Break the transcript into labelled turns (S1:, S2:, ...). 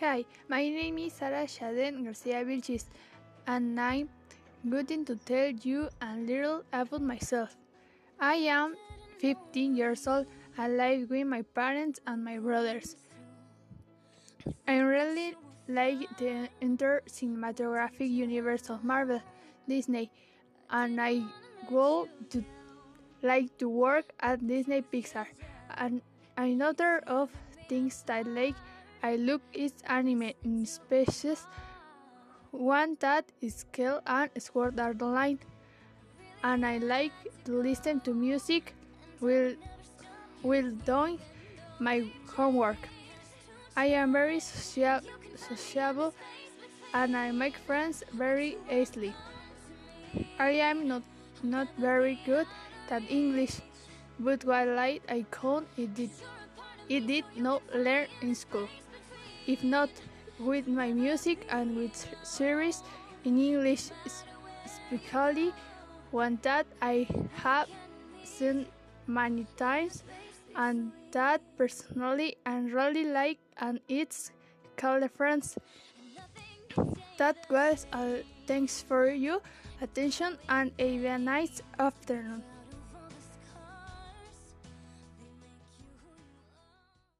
S1: Hi, my name is Sara Shaden Garcia Vilchis, and I'm going to tell you a little about myself. I am 15 years old. I live with my parents and my brothers. I really like the entire cinematographic universe of Marvel, Disney, and I would to like to work at Disney Pixar. And another of things that I like I look is anime in species. One that is Kill and Sword Art Online. And I like to listen to music while, while doing my homework. I am very social, sociable and I make friends very easily. I am not, not very good at English, but while I, like, I can, it did, it did not learn in school if not with my music and with series in English, especially one that I have seen many times and that personally I really like, and it's called Friends. That was all. Thanks for your attention and a very nice afternoon.